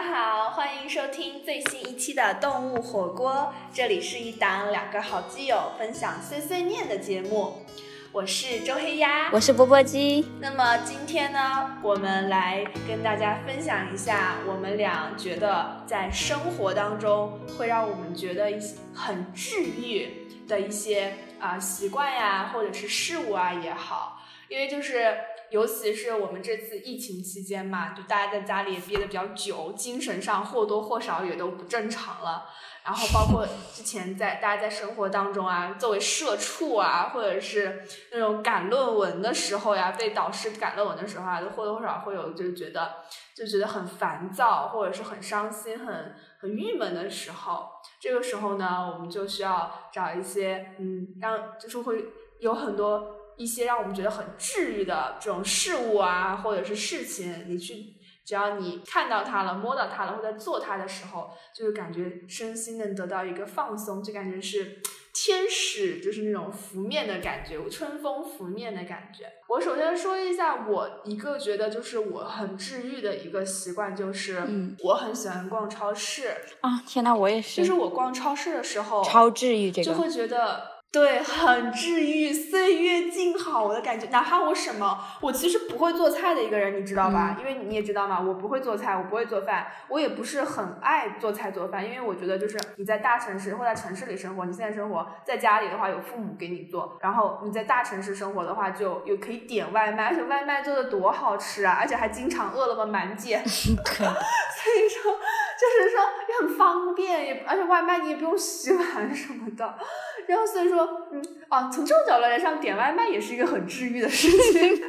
家好，欢迎收听最新一期的《动物火锅》，这里是一档两个好基友分享碎碎念的节目。我是周黑鸭，我是波波鸡。那么今天呢，我们来跟大家分享一下我们俩觉得在生活当中会让我们觉得一些很治愈的一些啊习惯呀，或者是事物啊也好，因为就是。尤其是我们这次疫情期间嘛，就大家在家里也憋得比较久，精神上或多或少也都不正常了。然后包括之前在大家在生活当中啊，作为社畜啊，或者是那种赶论文的时候呀，被导师赶论文的时候啊，都或多或少会有就是觉得就觉得很烦躁，或者是很伤心、很很郁闷的时候。这个时候呢，我们就需要找一些嗯，让就是会有很多。一些让我们觉得很治愈的这种事物啊，或者是事情，你去，只要你看到它了、摸到它了，或者做它的时候，就是感觉身心能得到一个放松，就感觉是天使，就是那种拂面的感觉，春风拂面的感觉。我首先说一下，我一个觉得就是我很治愈的一个习惯，就是我很喜欢逛超市啊！天呐，我也是，就是我逛超市的时候，超治愈这个，就会觉得。对，很治愈，岁月静好的感觉。哪怕我什么，我其实不会做菜的一个人，你知道吧？因为你也知道嘛，我不会做菜，我不会做饭，我也不是很爱做菜做饭。因为我觉得，就是你在大城市或在城市里生活，你现在生活在家里的话，有父母给你做；然后你在大城市生活的话，就有可以点外卖，而且外卖做的多好吃啊！而且还经常饿了么满减 所以说就是说也很方便，也而且外卖你也不用洗碗什么的。然后所以说，嗯，啊，从这种角度来上，点外卖也是一个很治愈的事情。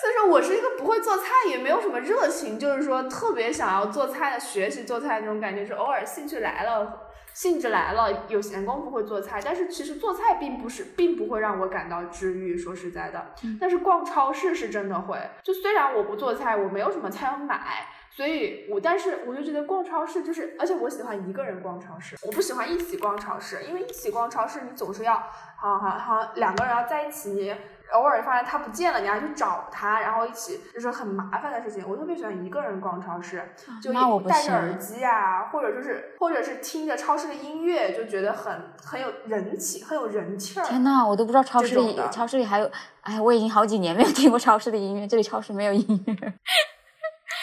所以说，我是一个不会做菜，也没有什么热情，就是说特别想要做菜的、学习做菜那种感觉。是偶尔兴趣来了，兴致来了，有闲工夫会做菜。但是其实做菜并不是，并不会让我感到治愈。说实在的，但是逛超市是真的会。就虽然我不做菜，我没有什么菜要买。所以，我但是我就觉得逛超市就是，而且我喜欢一个人逛超市，我不喜欢一起逛超市，因为一起逛超市你总是要，好好好，两个人要在一起，你偶尔发现他不见了，你还去找他，然后一起就是很麻烦的事情。我特别喜欢一个人逛超市，就戴着耳机啊，或者就是或者是听着超市的音乐，就觉得很很有人气，很有人气儿。天呐，我都不知道超市里超市里还有，哎，我已经好几年没有听过超市的音乐，这里超市没有音乐。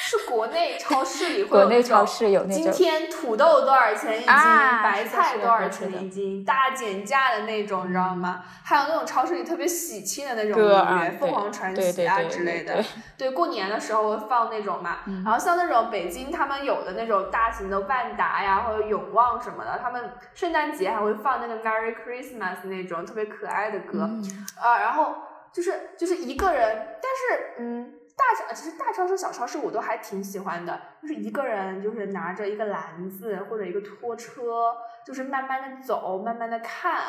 是国内超市里会有那种，今天土豆多少钱一斤，白菜多少钱一斤，大减价的那种，你知道吗？还有那种超市里特别喜庆的那种音乐，凤凰传奇啊之类的。对，过年的时候会放那种嘛。然后像那种北京他们有的那种大型的万达呀，或者永旺什么的，他们圣诞节还会放那个 Merry Christmas 那种特别可爱的歌。啊，然后就是就是一个人，但是嗯。大超其实大超市、小超市我都还挺喜欢的，就是一个人就是拿着一个篮子或者一个拖车，就是慢慢的走，慢慢的看。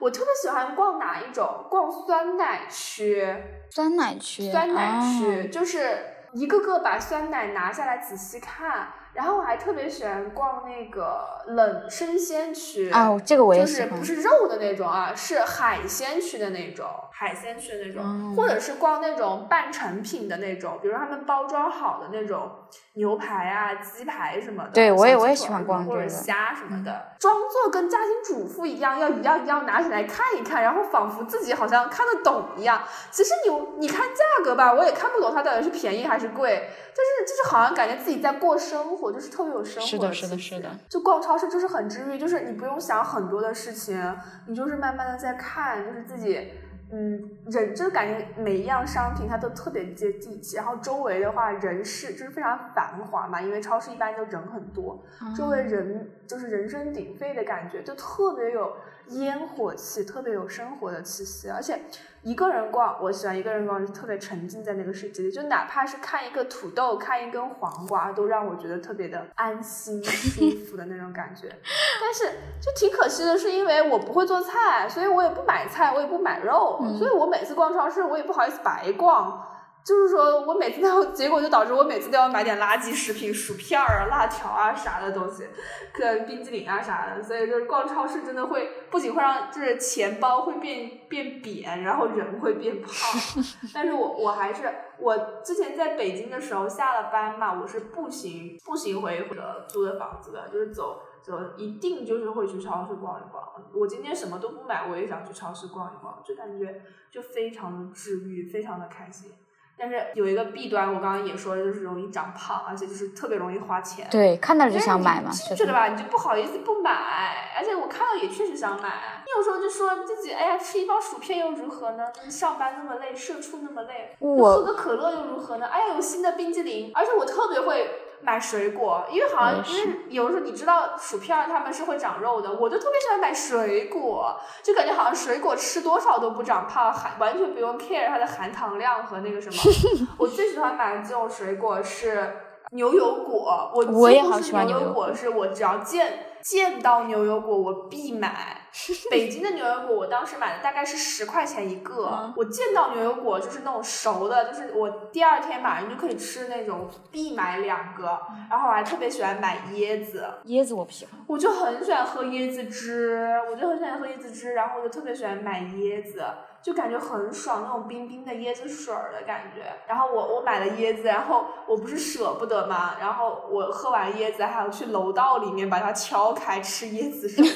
我特别喜欢逛哪一种？逛酸奶区。酸奶区。酸奶区就是一个个把酸奶拿下来仔细看。然后我还特别喜欢逛那个冷生鲜区哦，这个我也喜欢，就是不是肉的那种啊，是海鲜区的那种，海鲜区的那种，或者是逛那种半成品的那种，比如他们包装好的那种牛排啊、鸡排什么的。对，我也我也喜欢逛或者虾什么的，装作跟家庭主妇一样，要一样一样拿起来看一看，然后仿佛自己好像看得懂一样。其实你你看价格吧，我也看不懂它到底是便宜还是贵，就是就是好像感觉自己在过生活。就是特别有生活是的，是的，是的。就逛超市就是很治愈，就是你不用想很多的事情，你就是慢慢的在看，就是自己，嗯，人就感觉每一样商品它都特别接地气，然后周围的话人是就是非常繁华嘛，因为超市一般都人很多，周围人就是人声鼎沸的感觉，就特别有烟火气，特别有生活的气息，而且。一个人逛，我喜欢一个人逛，就特别沉浸在那个世界里，就哪怕是看一个土豆，看一根黄瓜，都让我觉得特别的安心、舒服的那种感觉。但是就挺可惜的，是因为我不会做菜，所以我也不买菜，我也不买肉，所以我每次逛超市，我也不好意思白逛。就是说我每次都要，结果就导致我每次都要买点垃圾食品，薯片儿啊、辣条啊啥的东西，跟冰激凌啊啥的。所以就是逛超市真的会，不仅会让就是钱包会变变扁，然后人会变胖。但是我我还是我之前在北京的时候下了班嘛，我是步行步行回或者租的房子的，就是走走一定就是会去超市逛一逛。我今天什么都不买，我也想去超市逛一逛，就感觉就非常的治愈，非常的开心。但是有一个弊端，我刚刚也说了，就是容易长胖，而且就是特别容易花钱。对，看到就想买嘛，是的吧？你就不好意思不买，而且我看到也确实想买。你有时候就说自己，哎呀，吃一包薯片又如何呢？上班那么累，社畜那么累，喝个可乐又如何呢？哎呀，有新的冰激凌，而且我特别会。买水果，因为好像因为有时候你知道薯片它们是会长肉的，我就特别喜欢买水果，就感觉好像水果吃多少都不长胖，含完全不用 care 它的含糖量和那个什么。我最喜欢买的这种水果是牛油果，我我也好喜欢牛油果，是我只要见。见到牛油果我必买，北京的牛油果我当时买的大概是十块钱一个。我见到牛油果就是那种熟的，就是我第二天马上就可以吃那种，必买两个。然后我还特别喜欢买椰子，椰子我不喜欢，我就很喜欢喝椰子汁，我就很喜欢喝椰子汁，然后我就特别喜欢买椰子。就感觉很爽，那种冰冰的椰子水儿的感觉。然后我我买了椰子，然后我不是舍不得嘛，然后我喝完椰子还要去楼道里面把它敲开吃椰子水，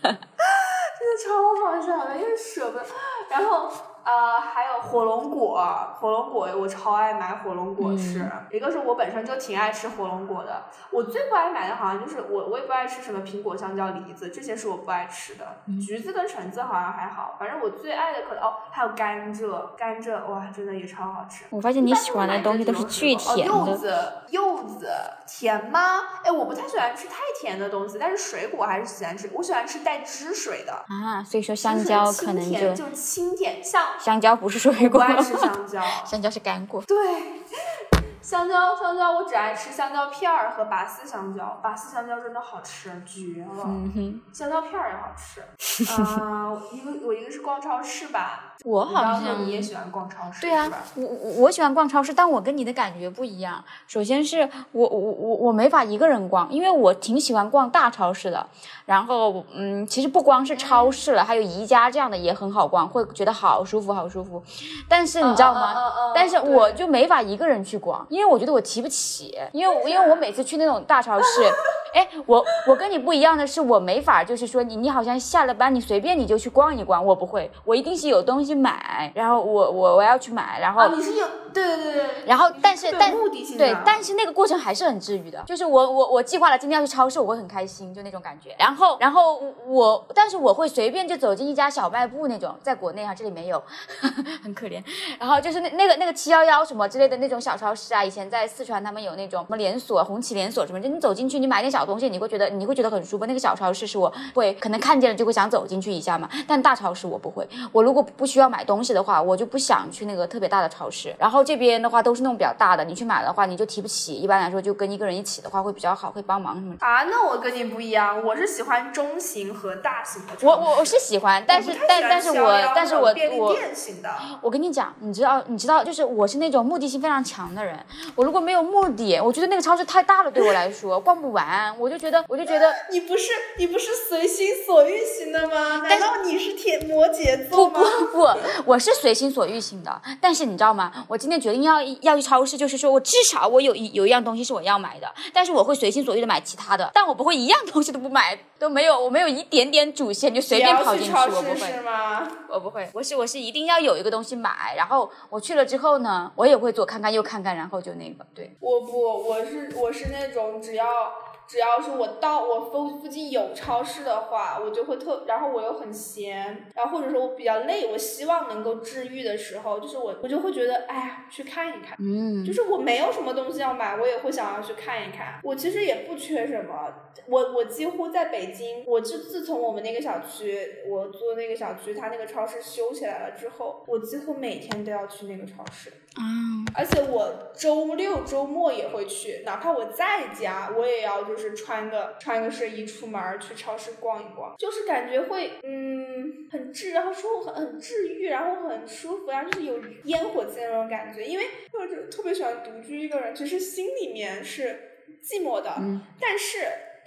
超好笑的，因为舍不得。然后。呃，还有火龙果，火龙果我超爱买火龙果吃。一个是我本身就挺爱吃火龙果的，我最不爱买的好像就是我，我也不爱吃什么苹果、香蕉、梨子，这些是我不爱吃的。橘子跟橙子好像还好，反正我最爱的可能哦，还有甘蔗，甘蔗哇，真的也超好吃。我发现你喜欢的东西都是巨甜的。柚子，柚子甜吗？哎，我不太喜欢吃太甜的东西，但是水果还是喜欢吃。我喜欢吃带汁水的啊，所以说香蕉可能就就清甜，像。香蕉不是水果，不爱吃香蕉，香蕉是干果。对。香蕉，香蕉，我只爱吃香蕉片儿和拔丝香蕉。拔丝香蕉真的好吃，绝了。嗯哼，香蕉片儿也好吃。啊，一个我一个是逛超市吧。我好像你也喜欢逛超市，对啊，我我我喜欢逛超市，但我跟你的感觉不一样。首先是我我我我没法一个人逛，因为我挺喜欢逛大超市的。然后嗯，其实不光是超市了，还有宜家这样的也很好逛，会觉得好舒服，好舒服。但是你知道吗？但是我就没法一个人去逛。因为我觉得我提不起，因为因为我每次去那种大超市，哎，我我跟你不一样的是，我没法就是说你你好像下了班你随便你就去逛一逛，我不会，我一定是有东西买，然后我我我要去买，然后你是有对对对对，然后但是但目的性对，但是那个过程还是很治愈的，就是我我我计划了今天要去超市，我会很开心，就那种感觉，然后然后我但是我会随便就走进一家小卖部那种，在国内哈这里没有，很可怜，然后就是那那个那个七幺幺什么之类的那种小超市啊。以前在四川，他们有那种什么连锁，红旗连锁什么，就你走进去，你买点小东西，你会觉得你会觉得很舒服。那个小超市是我会可能看见了就会想走进去一下嘛，但大超市我不会。我如果不需要买东西的话，我就不想去那个特别大的超市。然后这边的话都是那种比较大的，你去买的话你就提不起。一般来说就跟一个人一起的话会比较好，会帮忙什么。啊，那我跟你不一样，我是喜欢中型和大型的。我我我是喜欢，但是但但是我但是我我我跟你讲，你知道你知道就是我是那种目的性非常强的人。我如果没有目的，我觉得那个超市太大了，对我来说逛不完。我就觉得，我就觉得你不是你不是随心所欲型的吗？难道你是天摩羯座吗？不不不，我是随心所欲型的。但是你知道吗？我今天决定要要去超市，就是说我至少我有一有一样东西是我要买的。但是我会随心所欲的买其他的，但我不会一样东西都不买，都没有，我没有一点点主线就随便跑进去，我不会吗。我不会，我是我是一定要有一个东西买，然后我去了之后呢，我也会左看看右看看，然后就那个对。我不，我是我是那种只要。只要是我到我附附近有超市的话，我就会特，然后我又很闲，然后或者说我比较累，我希望能够治愈的时候，就是我我就会觉得，哎呀，去看一看，嗯，就是我没有什么东西要买，我也会想要去看一看。我其实也不缺什么，我我几乎在北京，我自自从我们那个小区，我租的那个小区，它那个超市修起来了之后，我几乎每天都要去那个超市。啊，而且我周六周末也会去，哪怕我在家，我也要就是穿个穿个睡衣出门去超市逛一逛，就是感觉会嗯很治，然后说很很治愈，然后很舒服，然后就是有烟火气的那种感觉。因为我就特别喜欢独居一个人，其实心里面是寂寞的，嗯但是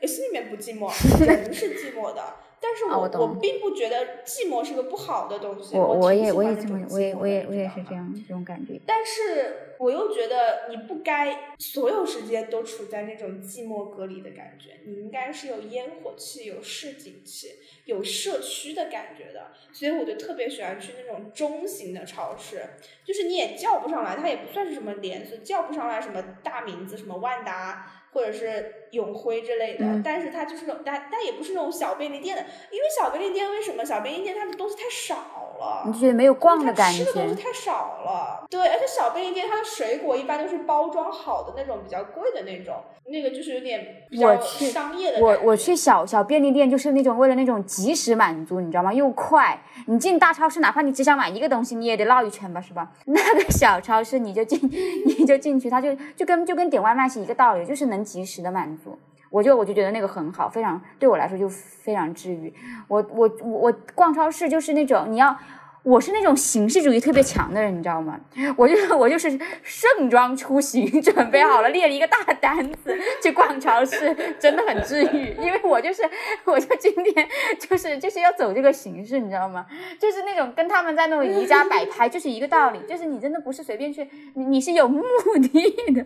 心里面不寂寞，人是寂寞的。但是我、啊我我并不觉得寂寞是个不好的东西，我我也我也欢这么我也我也我也是这样这种感觉。但是我又觉得你不该所有时间都处在那种寂寞隔离的感觉，你应该是有烟火气、有市井气、有社区的感觉的。所以我就特别喜欢去那种中型的超市，就是你也叫不上来，它也不算是什么连锁，叫不上来什么大名字，什么万达或者是永辉之类的，嗯。但是它就是那种，但但也不是那种小便利店的，因为小便利店为什么？小便利店它的东西太少了？你就觉得没有逛的感觉吃的东西觉，太少了，对，而且小便利店它的水果一般都是包装好的那种比较贵的那种，那个就是有点比较商业的我我去小小便利店就是那种为了那种及时满足，你知道吗？又快。你进大超市，哪怕你只想买一个东西，你也得绕一圈吧，是吧？那个小超市你就进，你就进去，它就就跟就跟点外卖是一个道理，就是能及时的满足。我就我就觉得那个很好，非常对我来说就非常治愈。我我我逛超市就是那种你要。我是那种形式主义特别强的人，你知道吗？我就是 我就是盛装出行，准备好了，列了一个大单子去逛超市，真的很治愈。因为我就是，我就今天就是就是要走这个形式，你知道吗？就是那种跟他们在那种宜家摆拍，就是一个道理，就是你真的不是随便去，你你是有目的的，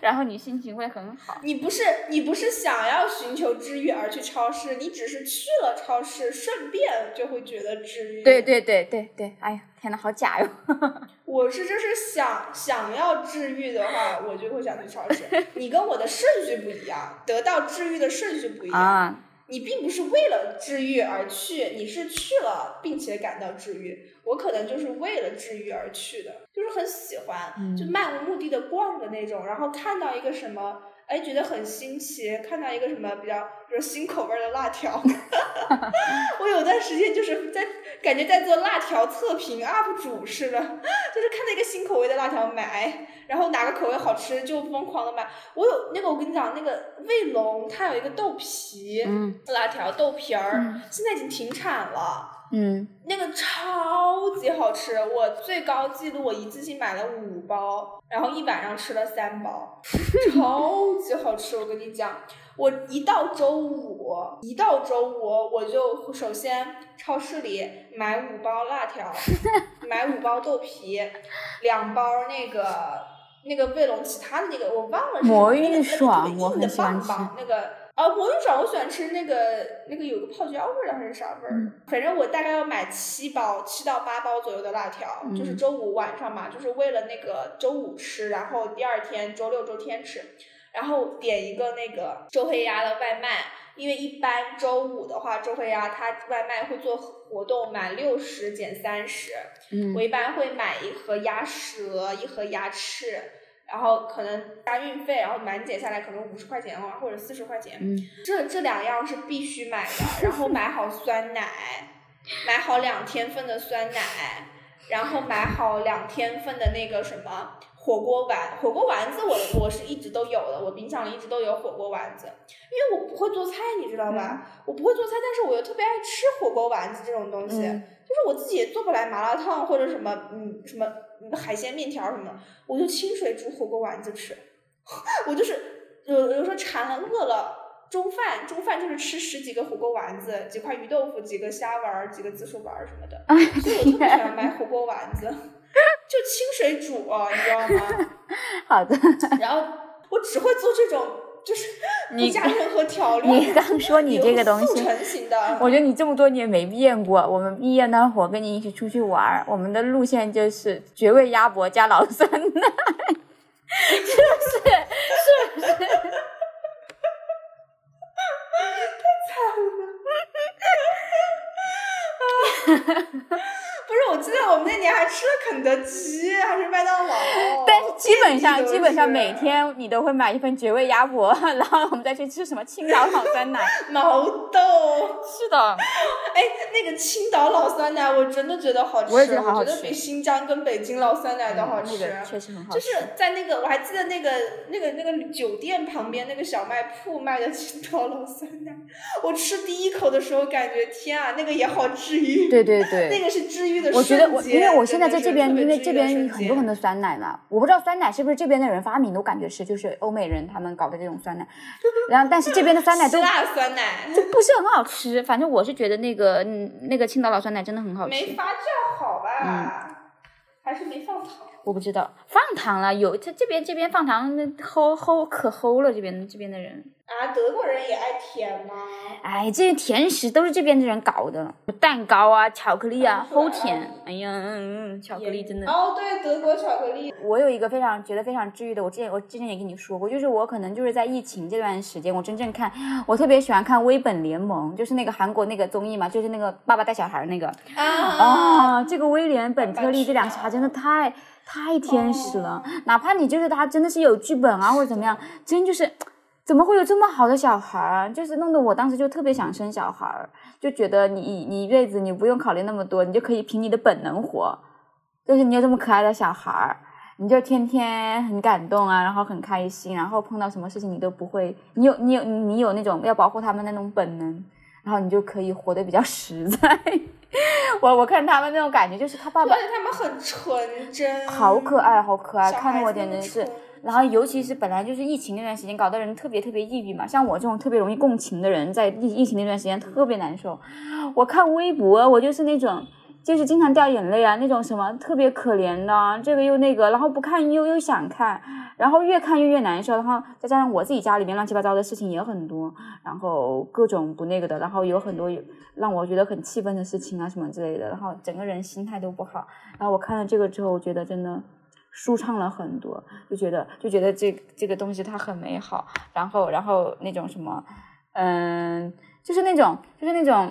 然后你心情会很好。你不是你不是想要寻求治愈而去超市，你只是去了超市，顺便就会觉得治愈。对对对对对，哎呀，天呐，好假哟！我是就是想想要治愈的话，我就会想去超市。你跟我的顺序不一样，得到治愈的顺序不一样。啊，你并不是为了治愈而去，你是去了并且感到治愈。我可能就是为了治愈而去的，就是很喜欢，嗯就漫无目的的逛的那种，然后看到一个什么，哎，觉得很新奇，看到一个什么比较，比如新口味的辣条，我有段时间就是在感觉在做辣条测评 UP 主似的，就是看到一个新口味的辣条买，然后哪个口味好吃就疯狂的买。我有那个我跟你讲，那个卫龙它有一个豆皮，嗯辣条豆皮儿，嗯现在已经停产了。嗯，那个超级好吃，我最高记录我一次性买了五包，然后一晚上吃了三包，超级好吃。我跟你讲，我一到周五，一到周五我就首先超市里买五包辣条，买五包豆皮，两包那个那个卫龙其他的那个我忘了是什么魔那个芋爽我那个特别硬的很喜欢棒棒那个。啊，魔芋爽我喜欢吃那个那个有个泡椒味儿的还是啥味儿？嗯反正我大概要买七包，七到八包左右的辣条，嗯就是周五晚上嘛，就是为了那个周五吃，然后第二天周六周天吃，然后点一个那个周黑鸭的外卖，因为一般周五的话，周黑鸭它外卖会做活动，满六十减三十，嗯我一般会买一盒鸭舌，一盒鸭翅。然后可能加运费，然后满减下来可能五十块钱啊，或者四十块钱。嗯这这两样是必须买的，然后买好酸奶，买好两天份的酸奶，然后买好两天份的那个什么火锅丸，火锅丸子我我是一直都有的，我冰箱里一直都有火锅丸子，因为我不会做菜，你知道吧？我不会做菜，但是我又特别爱吃火锅丸子这种东西，嗯就是我自己也做不来麻辣烫或者什么嗯什么嗯海鲜面条什么的，我就清水煮火锅丸子吃，我就是有有时候馋了饿了。中饭，中饭就是吃十几个火锅丸子，几块鱼豆腐，几个虾丸儿，几个紫薯丸儿什么的。所以我特别喜欢买火锅丸子，就清水煮、啊，你知道吗？好的。然后我只会做这种，就是不你加任何调料。你刚说你这个东西，速成型的，我觉得你这么多年没变过。我们毕业那会儿跟你一起出去玩儿，我们的路线就是绝味鸭脖加老酸奶，是不是？是不是？不是我记得我们那年还吃了肯德基，还是麦当劳。但是基本上基本上每天你都会买一份绝味鸭脖，然后我们再去吃什么青岛老酸奶。毛豆。是的，哎，那个青岛老酸奶，我真的觉得好吃，我也觉得好好吃我觉得比新疆跟北京老酸奶都好吃。那个确实很好吃。就是在那个，我还记得那个那个那个酒店旁边那个小卖铺卖的青岛老酸奶，我吃第一口的时候感觉天啊，那个也好治愈。对对对，那个是治愈的我觉得我，因为我现在在这边，因为这边很多很多酸奶嘛，我不知道酸奶是不是这边的人发明的，我感觉是，就是欧美人他们搞的这种酸奶，然后但是这边的酸奶都 辣酸奶 就不是很好吃，反正我是觉得那个嗯那个青岛老酸奶真的很好吃，没发酵好吧？嗯还是没放糖？我不知道放糖了，有他这边这边放糖那齁齁可齁了，这边这边的人，啊，德国人也爱甜吗？哎，这些甜食都是这边的人搞的，蛋糕啊，巧克力啊，齁甜，哎呀，嗯嗯，巧克力真的。哦，对，德国巧克力。我有一个非常觉得非常治愈的，我之前我之前也跟你说过，就是我可能就是在疫情这段时间，我真正看，我特别喜欢看《微本联盟》，就是那个韩国那个综艺嘛，就是那个爸爸带小孩那个啊啊，这个威廉本特利这两个小孩真的太太天使了，哪怕你就是他真的是有剧本啊或者怎么样，真就是。怎么会有这么好的小孩儿？就是弄得我当时就特别想生小孩儿，就觉得你你一辈子你不用考虑那么多，你就可以凭你的本能活。就是你有这么可爱的小孩儿，你就天天很感动啊，然后很开心，然后碰到什么事情你都不会，你有你有你有那种要保护他们那种本能，然后你就可以活得比较实在。我我看他们那种感觉，就是他爸爸而且他们很纯真，好可爱，好可爱，看得我简直是。然后尤其是本来就是疫情那段时间，搞得人特别特别抑郁嘛。像我这种特别容易共情的人，在疫疫情那段时间特别难受。我看微博，我就是那种，就是经常掉眼泪啊，那种什么特别可怜的，这个又那个，然后不看又又想看，然后越看越越难受。然后再加上我自己家里面乱七八糟的事情也很多，然后各种不那个的，然后有很多让我觉得很气愤的事情啊什么之类的，然后整个人心态都不好。然后我看了这个之后，我觉得真的。舒畅了很多，就觉得就觉得这这个东西它很美好，然后然后那种什么，嗯，就是那种就是那种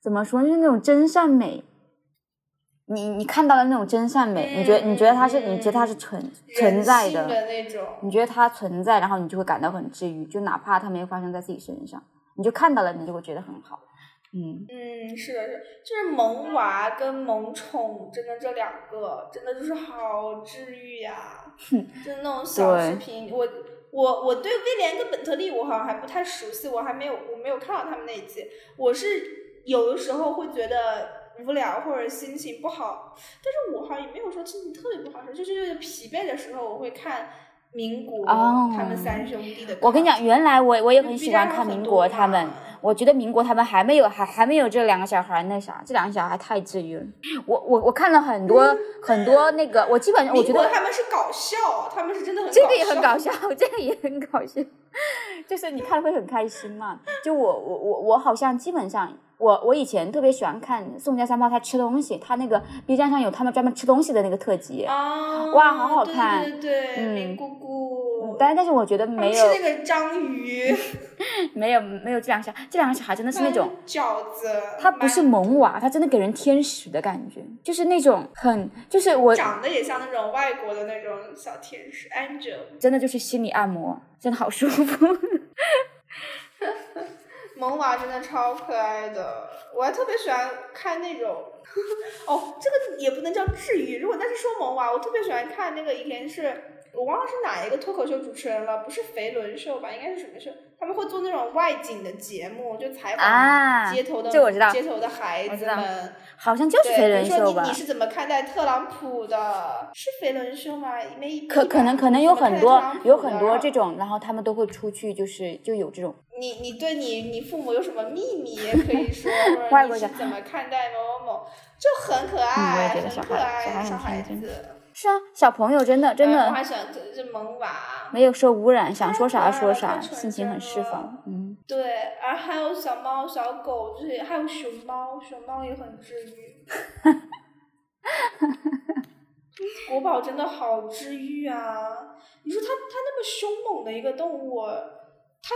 怎么说，就是那种真善美。你你看到的那种真善美，你觉得你觉得它是你觉得它是存存在的，的那种。你觉得它存在，然后你就会感到很治愈，就哪怕它没有发生在自己身上，你就看到了，你就会觉得很好。嗯，嗯，是的，是，就是萌娃跟萌宠，真的这两个真的就是好治愈呀、就是那种小视频，我我我对威廉跟本特利我好像还不太熟悉，我还没有我没有看到他们那一集，我是有的时候会觉得无聊或者心情不好，但是我好像也没有说心情特别不好，就是就是疲惫的时候我会看民国、哦他们三兄弟的。我跟你讲，，原来我我也很喜欢看民国他们，我觉得民国他们还没有还还没有这两个小孩那啥，这两个小孩太治愈了。我我我看了很多、很多那个，我基本上我觉得他们是搞笑，他们是真的很这个也很搞搞笑，这个也很搞笑，就是你看了会很开心嘛。就我我我我好像基本上。我我以前特别喜欢看宋家三炮他吃东西，他那个 B 站上有他们专门吃东西的那个特辑，啊！哇好好看对对，嗯林姑姑，但但是我觉得没有吃那个章鱼，没有没有这两个小这两个小孩真的是那种饺子，他不是萌娃，他真的给人天使的感觉，就是那种很，就是我长得也像那种外国的那种小天使 angel。真的就是心理按摩，真的好舒服。萌娃真的超可爱的，我还特别喜欢看那种，哦，这个也不能叫治愈。如果但是说萌娃，我特别喜欢看那个以前是我忘了是哪一个脱口秀主持人了，不是肥伦秀吧？应该是什么秀？他们会做那种外景的节目，就采啊访街头的、这我知道街头的孩子们。好像就是，肥伦秀吧比如说你你？是怎么看待特朗普的？是肥伦秀吗？没可可能可能有很多有很多这。种，然后他们都会出去，就是就有这种你你对你你父母有什么秘密也可以说，或者你是怎么看待某某某，就很可爱，很可爱，小孩子。是啊，小朋友真的真哎我还的喜欢这这萌娃。没有受污染，想说啥说啥，心情很释放。嗯，对，而还有小猫、小狗，就是还有熊猫，熊猫也很治愈。国宝真的好治愈啊！你说它它那么凶猛的一个动物，它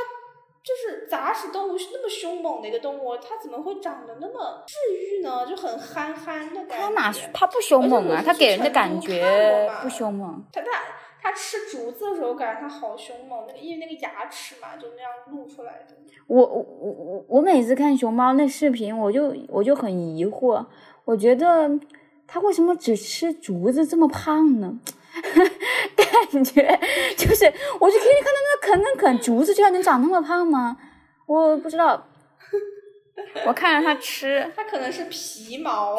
就是杂食动物是那么凶猛的一个动物，它怎么会长得那么治愈呢？就很憨憨的感觉。它哪它不凶猛啊？它给人的感觉不凶猛。它它它吃竹子的时候，感觉它好凶猛，那个因为那个牙齿嘛，就那样露出来的。我我我我我每次看熊猫那视频，我就我就很疑惑，我觉得它为什么只吃竹子这么胖呢？感觉就是，我就天天看到那啃啃啃竹子，居然能长那么胖吗？我不知道。我看着它吃，它可能是皮毛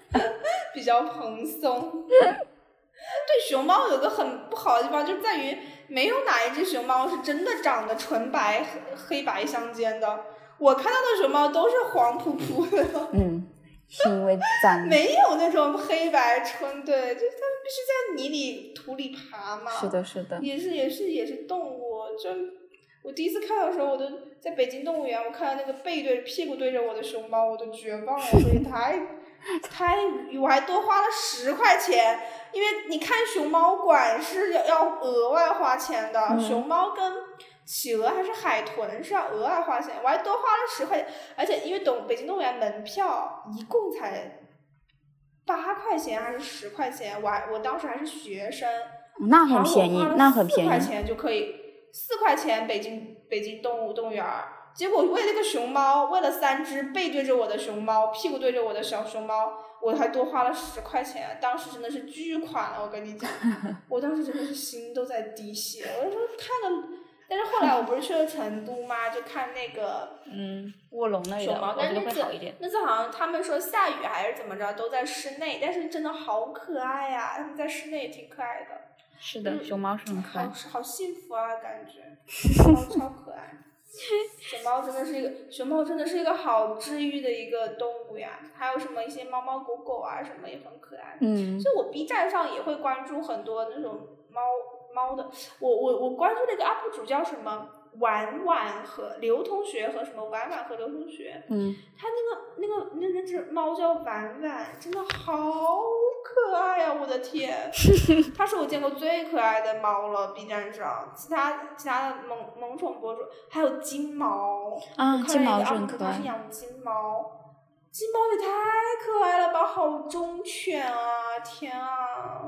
比较蓬松。对熊猫有个很不好的地方，就在于没有哪一只熊猫是真的长得纯白黑白相间的。我看到的熊猫都是黄扑扑的。嗯。因为脏，没有那种黑白纯，对，就是它必须在泥里土里爬嘛。是的，是的。也是也是也是动物，就我第一次看到的时候，我都在北京动物园，我看到那个背对屁股对着我的熊猫，我都绝望了，所以太太，我还多花了十块钱，因为你看熊猫馆是要要额外花钱的，熊猫跟。企鹅还是海豚是要额外花钱，我还多花了十块钱，而且因为动北京动物园门票一共才八块钱还是十块钱，我还我当时还是学生，那很便宜，那很便宜，四块钱就可以，四块钱北京北京动物动物园儿，结果为了个熊猫，为了三只背对着我的熊猫，屁股对着我的小熊猫，我还多花了十块钱，当时真的是巨款了，我跟你讲，我当时真的是心都在滴血，我就说看个。但是后来我不是去了成都嘛，就看那个嗯卧龙那熊猫，但是那次那次好像他们说下雨还是怎么着，都在室内，但是真的好可爱呀！他们在室内也挺可爱的。是的，熊猫是很可爱。好好幸福啊，感觉，熊猫超可爱。熊猫真的是一个熊猫真的是一个好治愈的一个动物呀！还有什么一些猫猫狗狗啊什么也很可爱。嗯。就我 B 站上也会关注很多那种猫。猫的，我我我关注那个 UP 主叫什么？婉婉和刘同学和什么婉婉和刘同学，嗯，他那个那个那那只猫叫婉婉，真的好可爱呀！我的天，它是我见过最可爱的猫了。B 站上，其他其他的萌萌宠博主还有金毛，啊，金毛是可爱。是养金毛，金毛也太可爱了吧！好忠犬啊，天啊！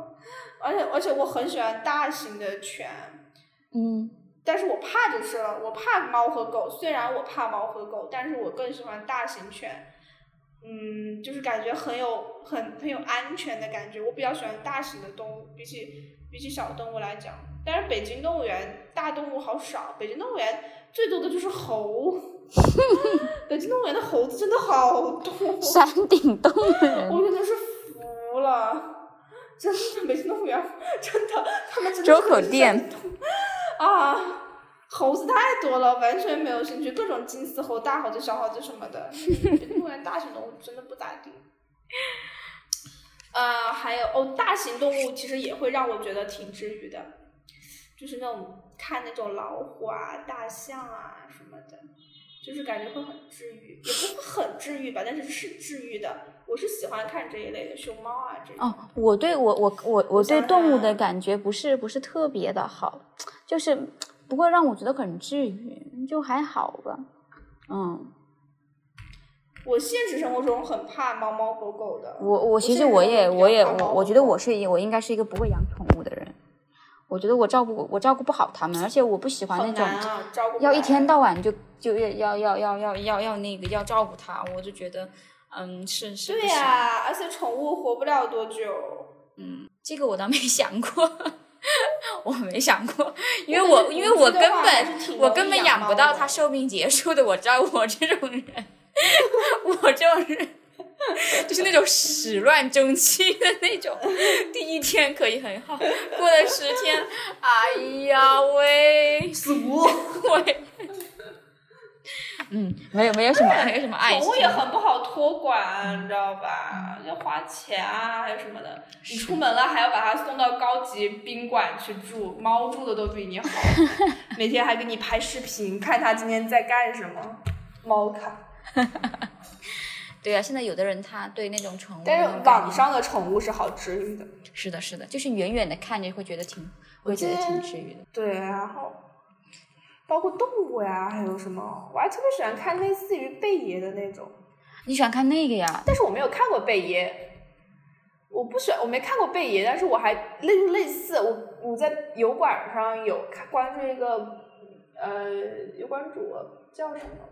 而且而且我很喜欢大型的犬，嗯，但是我怕就是了，我怕猫和狗。虽然我怕猫和狗，但是我更喜欢大型犬，嗯，就是感觉很有很很有安全的感觉。我比较喜欢大型的动物，比起比起小动物来讲。但是北京动物园大动物好少，北京动物园最多的就是猴，北京动物园的猴子真的好多，山顶洞人，我真的是服了。真的，北京动物园真的，他们真的周口店啊，猴子太多了，完全没有兴趣，各种金丝猴、大猴子、小猴子什么的。大型动物真的不咋地。呃，还有哦，大型动物其实也会让我觉得挺治愈的，就是那种看那种老虎啊、大象啊什么的。就是感觉会很治愈，也不会很治愈吧，但是是治愈的。我是喜欢看这一类的熊猫啊这种。哦，我对我我我我对动物的感觉不是不是特别的好，就是不会让我觉得很治愈，就还好吧。嗯。我现实生活中很怕猫猫狗狗的。我我其实我也我也我我觉得我是我应该是一个不会养宠物的人。我觉得我照顾我照顾不好它们，而且我不喜欢那种要一天到晚就就要要要要要要要那个要照顾它，我就觉得嗯是是。对呀，而且宠物活不了多久。嗯，这个我倒没 想过，我没想过，因为我因为我根本我根本养不到它寿命结束的，我知道我这种人，我就是。就是那种始乱终弃的那种，第一天可以很好，过了十天，哎呀喂，俗喂，嗯，没有没有什么没有什么爱宠物也很不好托管，你知道吧？要花钱啊，还有什么的。你出门了还要把它送到高级宾馆去住，猫住的都比你好，每天还给你拍视频，看它今天在干什么。猫卡。对啊，现在有的人他对那种宠物，但是网上的宠物是好治愈的。是的，是的，就是远远的看着会觉得挺，会觉得挺治愈的。对，然后，包括动物呀，还有什么，我还特别喜欢看类似于贝爷的那种。你喜欢看那个呀？但是我没有看过贝爷，我不喜欢，我没看过贝爷，但是我还类类似，我我在油管上有看关注一个呃油管主叫什么，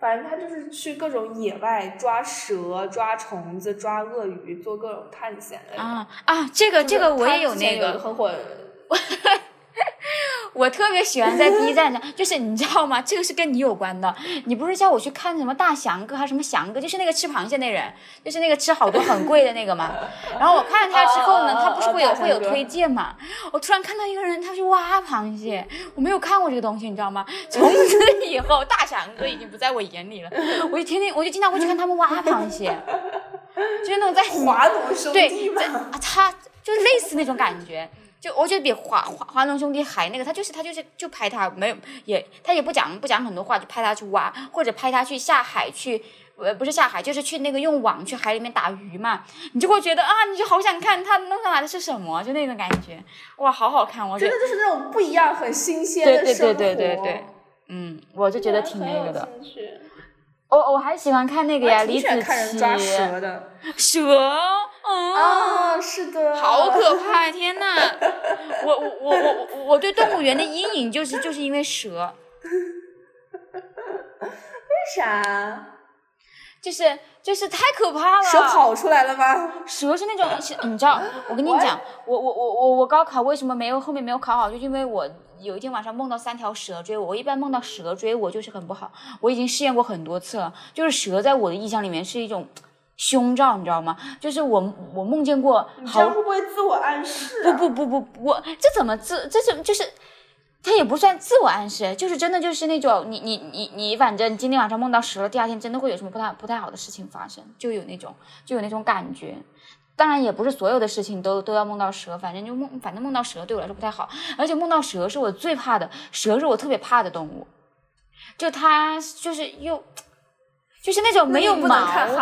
反正他就是去各种野外抓蛇、抓虫子、抓鳄鱼，做各种探险的。啊啊，这个这个我也有那个很火。我特别喜欢在 B 站上，就是你知道吗？这个是跟你有关的。你不是叫我去看什么大翔哥还是什么翔哥？就是那个吃螃蟹那人，就是那个吃好多很贵的那个嘛。然后我看了他之后呢，他不是会有会有推荐嘛？我突然看到一个人，他去挖螃蟹，我没有看过这个东西，你知道吗？从此以后，大翔哥已经不在我眼里了。我就天天，我就经常会去看他们挖螃蟹，就是那种在华农兄弟对，他就是类似那种感觉。就我觉得比华华华农兄弟还那个，他就是他就是就拍他没有也他也不讲不讲很多话，就拍他去挖或者拍他去下海去，呃不是下海就是去那个用网去海里面打鱼嘛，你就会觉得啊你就好想看他弄上来的是什么，就那种感觉，哇好好看，我觉得就是那种不一样很新鲜的生活，对对对对对对，嗯我就觉得挺那个的。我我还喜欢看那个呀，李子柒。蛇的蛇，啊，是的，好可怕！天呐，我我我我我对动物园的阴影就是就是因为蛇。为啥？就是就是太可怕了。蛇跑出来了吗？蛇是那种，你知道？我跟你讲，我我我我我高考为什么没有后面没有考好，就因为我。有一天晚上梦到三条蛇追我，我一般梦到蛇追我就是很不好。我已经试验过很多次了，就是蛇在我的印象里面是一种凶兆，你知道吗？就是我我梦见过。你这样会不会自我暗示？不不不不，我这怎么自这是就是，它也不算自我暗示，就是真的就是那种你你你你反正今天晚上梦到蛇了，第二天真的会有什么不太不太好的事情发生，就有那种就有那种感觉。当然也不是所有的事情都都要梦到蛇，反正就梦，反正梦到蛇对我来说不太好，而且梦到蛇是我最怕的，蛇是我特别怕的动物，就它就是又，就是那种没有毛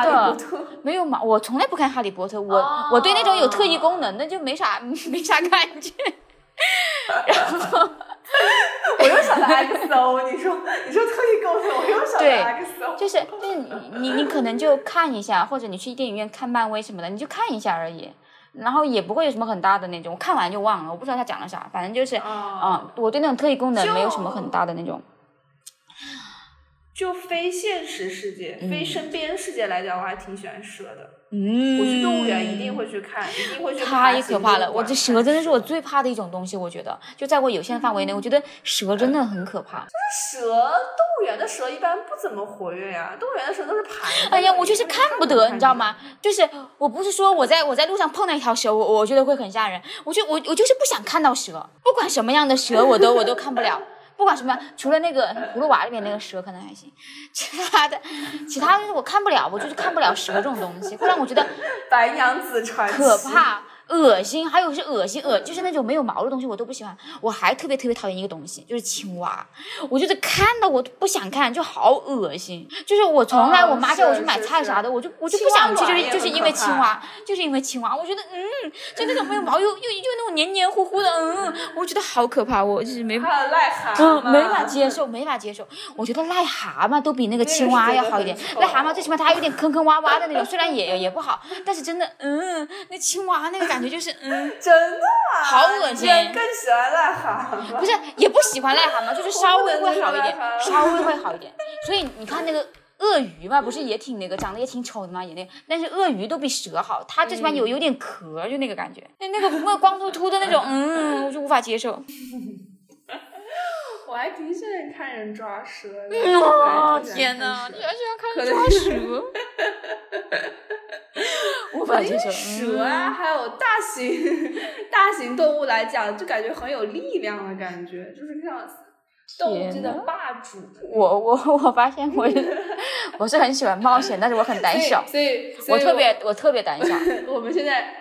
的，没有毛，我从来不看哈利波特，我我对那种有特异功能的就没啥没啥感觉，然后。我又想到 XO，你说你说特异功能，我又想到 XO，就是就是你你可能就看一下，或者你去电影院看漫威什么的，你就看一下而已，然后也不会有什么很大的那种，我看完就忘了，我不知道他讲了啥，反正就是啊，我对那种特异功能没有什么很大的那种。就非现实世界、非身边世界来讲，我还挺喜欢蛇的。嗯，我去动物园一定会去看，一定会去看。太可怕了！我这蛇真的是我最怕的一种东西。我觉得，就在我有限范围内，我觉得蛇真的很可怕。就是蛇，动物园的蛇一般不怎么活跃呀。动物园的蛇都是盘。哎呀，我就是看不得，你知道吗？就是我不是说我在我在路上碰到一条蛇，我我觉得会很吓人。我就我我就是不想看到蛇，不管什么样的蛇，我都我都看不了。不管什么，除了那个葫芦娃里面那个蛇可能还行，其他的，其他的我看不了，我就是看不了蛇这种东西，会让我觉得白娘子传可怕。恶心，还有是恶心恶，就是那种没有毛的东西我都不喜欢。我还特别特别讨厌一个东西，就是青蛙。我就是看到我不想看，就好恶心。就是我从来我妈叫我去买菜啥的，我就我就不想去，就是就是因为青蛙，就是因为青蛙。我觉得嗯，就那种没有毛又又又那种黏黏糊糊的，嗯，我觉得好可怕，我就是没法嗯没法接受，没法接受。我觉得癞蛤蟆都比那个青蛙要好一点。癞蛤蟆最起码它还有点坑坑洼洼的那种，虽然也也不好，但是真的嗯，那青蛙那个感。感觉就是嗯，真的啊，好恶心。更喜欢癞蛤蟆，不是也不喜欢癞蛤蟆，就是稍微会好一点，稍微会好一点。所以你看那个鳄鱼嘛，不是也挺那个，长得也挺丑的嘛，也那，但是鳄鱼都比蛇好，它最起码有有点壳，就那个感觉。那那个那个光秃秃的那种，嗯，我就无法接受。我还挺喜欢看人抓蛇的。哦天哪，你还喜欢看人抓蛇？无法接受。蛇啊，还有大型大型动物来讲，就感觉很有力量的感觉，就是像动物界的霸主。我我我发现我 我是很喜欢冒险，但是我很胆小，所以我特别我特别胆小。我们现在。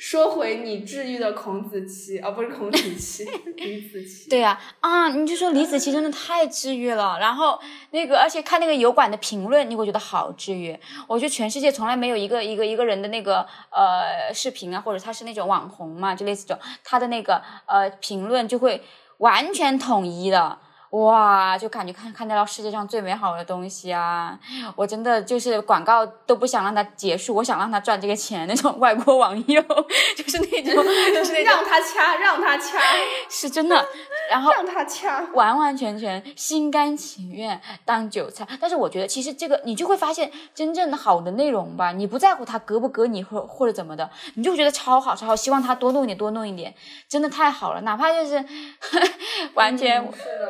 说回你治愈的孔子期，哦，不是孔子期，李子期。对呀，啊，你就说李子期真的太治愈了。然后那个，而且看那个油管的评论，你会觉得好治愈。我觉得全世界从来没有一个一个一个人的那个呃视频啊，或者他是那种网红嘛，就类似这种，他的那个呃评论就会。完全统一的。哇，就感觉看看到了世界上最美好的东西啊！我真的就是广告都不想让它结束，我想让它赚这个钱那种外国网友，就是那种，就是那种让他掐，让他掐，是真的。然后让他掐，完完全全心甘情愿当韭菜。但是我觉得，其实这个你就会发现，真正的好的内容吧，你不在乎它割不割你或或者怎么的，你就觉得超好超好，希望他多弄一点多弄一点，真的太好了。哪怕就是 完全，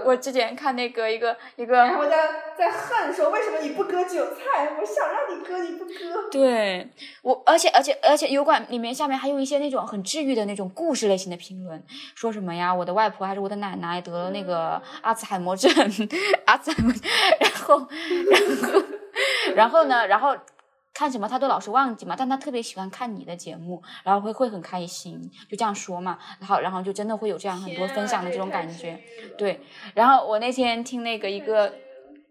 我之前看那个一个一个，然后在在恨说为什么你不割韭菜？我想让你割你不割。对我，而且而且而且油管里面下面还有一些那种很治愈的那种故事类型的评论，说什么呀，我的外婆还是我的奶。奶奶得了那个阿兹海默症，阿兹海默，然后，然后，然后呢？然后看什么他都老是忘记嘛，但他特别喜欢看你的节目，然后会会很开心，就这样说嘛。然后，然后就真的会有这样很多分享的这种感觉，对。然后我那天听那个一个，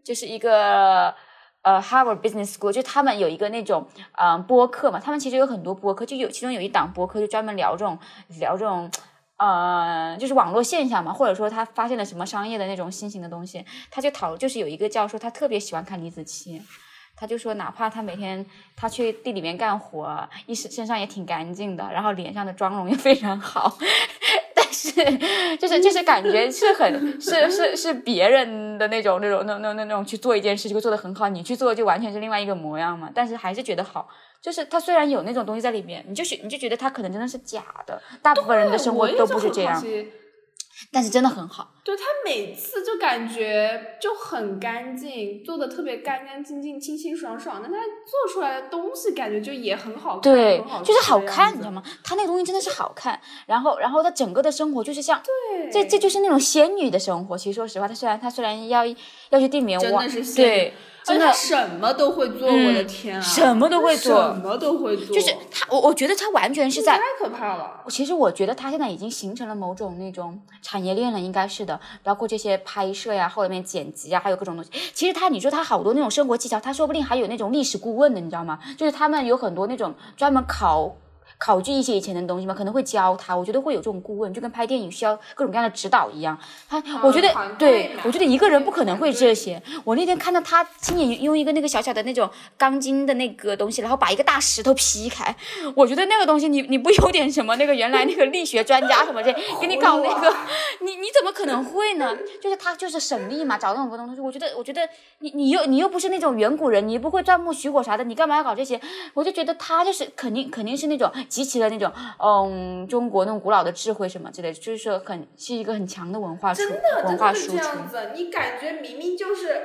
就是一个呃 Harvard Business School，就他们有一个那种嗯播客嘛，他们其实有很多播客，就有其中有一档播客就专门聊这种聊这种。呃，就是网络现象嘛，或者说他发现了什么商业的那种新型的东西，他就讨，就是有一个教授，他特别喜欢看李子柒，他就说，哪怕他每天他去地里面干活，一身身上也挺干净的，然后脸上的妆容也非常好。但是，就是就是感觉是很是是是别人的那种那种那那那那种去做一件事就会做得很好，你去做就完全是另外一个模样嘛。但是还是觉得好，就是他虽然有那种东西在里面，你就是你就觉得他可能真的是假的，大部分人的生活都不是这样。但是真的很好，对他每次就感觉就很干净，做的特别干干净净、清清爽爽。但他做出来的东西感觉就也很好看，对，就是好看，你知道吗？他那个东西真的是好看。然后，然后他整个的生活就是像，对，这这就是那种仙女的生活。其实说实话，他虽然他虽然要要去地面挖，对。真的什么都会做，我的天啊！什么都会做，什么都会做。就是他，我我觉得他完全是在太可怕了。其实我觉得他现在已经形成了某种那种产业链了，应该是的。包括这些拍摄呀，后面剪辑啊，还有各种东西。其实他，你说他好多那种生活技巧，他说不定还有那种历史顾问的，你知道吗？就是他们有很多那种专门考。考据一些以前的东西嘛，可能会教他。我觉得会有这种顾问，就跟拍电影需要各种各样的指导一样。他，我觉得，对我觉得一个人不可能会这些。我那天看到他亲眼用一个那个小小的那种钢筋的那个东西，然后把一个大石头劈开。我觉得那个东西，你你不有点什么那个原来那个力学专家什么这 给你搞那个，你你怎么可能会呢？就是他就是省力嘛，找那种东西。我觉得我觉得你你又你又不是那种远古人，你不会钻木取火啥的，你干嘛要搞这些？我就觉得他就是肯定肯定是那种。集齐了那种，嗯，中国那种古老的智慧什么之类，就是说很是一个很强的文化输文化输出。这样子，你感觉明明就是，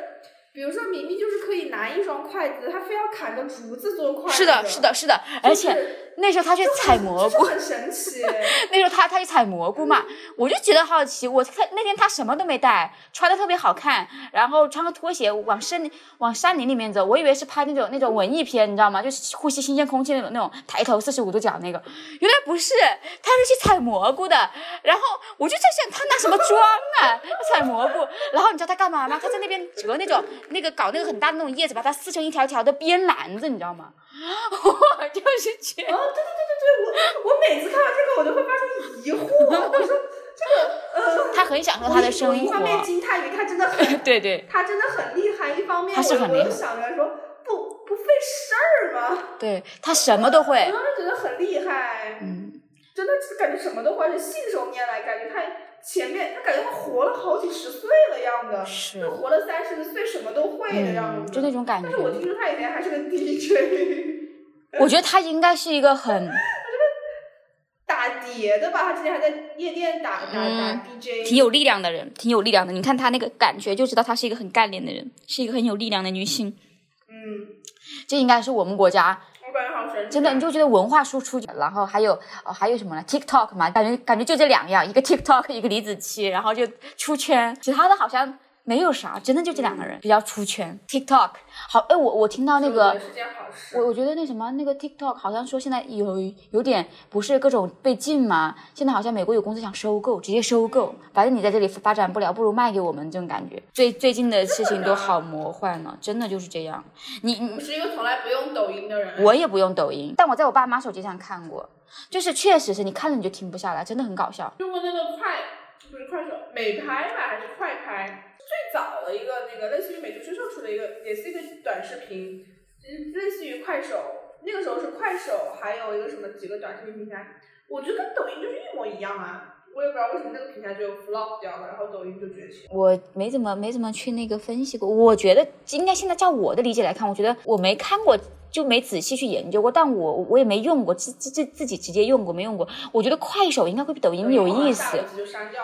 比如说明明就是可以拿一双筷子，他非要砍个竹子做筷子。是的，是的，是的，而且。那时候他去采蘑菇，很神奇。那时候他他去采蘑菇嘛，我就觉得好奇。我看那天他什么都没带，穿的特别好看，然后穿个拖鞋往森往山林里面走。我以为是拍那种那种文艺片，你知道吗？就是呼吸新鲜空气那种那种抬头四十五度角那个。原来不是，他是去采蘑菇的。然后我就在想，他拿什么装啊？采蘑菇。然后你知道他干嘛吗？他在那边折那种那个搞那个很大的那种叶子，把它撕成一条条的编篮子，你知道吗？我 就是觉得。对对对对对，我我每次看到这个，我都会发出疑惑。我说这个呃，他很享受他的生活。一方面惊叹于他真的很对对，他真的很厉害。一方面，他是很厉害。想着说不不费事儿吗？对他什么都会。我当时觉得很厉害，嗯，真的感觉什么都会，信手拈来，感觉他前面他感觉他活了好几十岁了样的，是活了三十岁什么都会的样子，就那种感觉。但是我听说他以前还是个 DJ。我觉得他应该是一个很打碟的吧，他之前还在夜店打打打 DJ，挺有力量的人，挺有力量的。你看他那个感觉，就知道他是一个很干练的人，是一个很有力量的女性。嗯，这应该是我们国家。真的，你就觉得文化输出，然后还有哦，还有什么呢？TikTok 嘛，感觉感觉就这两样，一个 TikTok，一个李子柒，然后就出圈，其他的好像。没有啥，真的就这两个人比较出圈。TikTok 好，哎，我我听到那个，我我觉得那什么，那个 TikTok 好像说现在有有点不是各种被禁嘛，现在好像美国有公司想收购，直接收购，反正你在这里发展不了，不如卖给我们这种感觉。最最近的事情都好魔幻呢，真的就是这样。你你是一个从来不用抖音的人，我也不用抖音，但我在我爸妈手机上看过，就是确实是你看了你就停不下来，真的很搞笑。用过那个快，不是快手。美拍吧还是快拍？最早的一个那个类似于美图秀秀出的一个，也是一个短视频，就是类似于快手。那个时候是快手，还有一个什么几个短视频平台，我觉得跟抖音就是一模一样啊。我也不知道为什么那个平台就 flop 掉了，然后抖音就崛起。我没怎么没怎么去那个分析过，我觉得应该现在照我的理解来看，我觉得我没看过。就没仔细去研究过，但我我也没用过，自自自自己直接用过没用过。我觉得快手应该会比抖音有意思。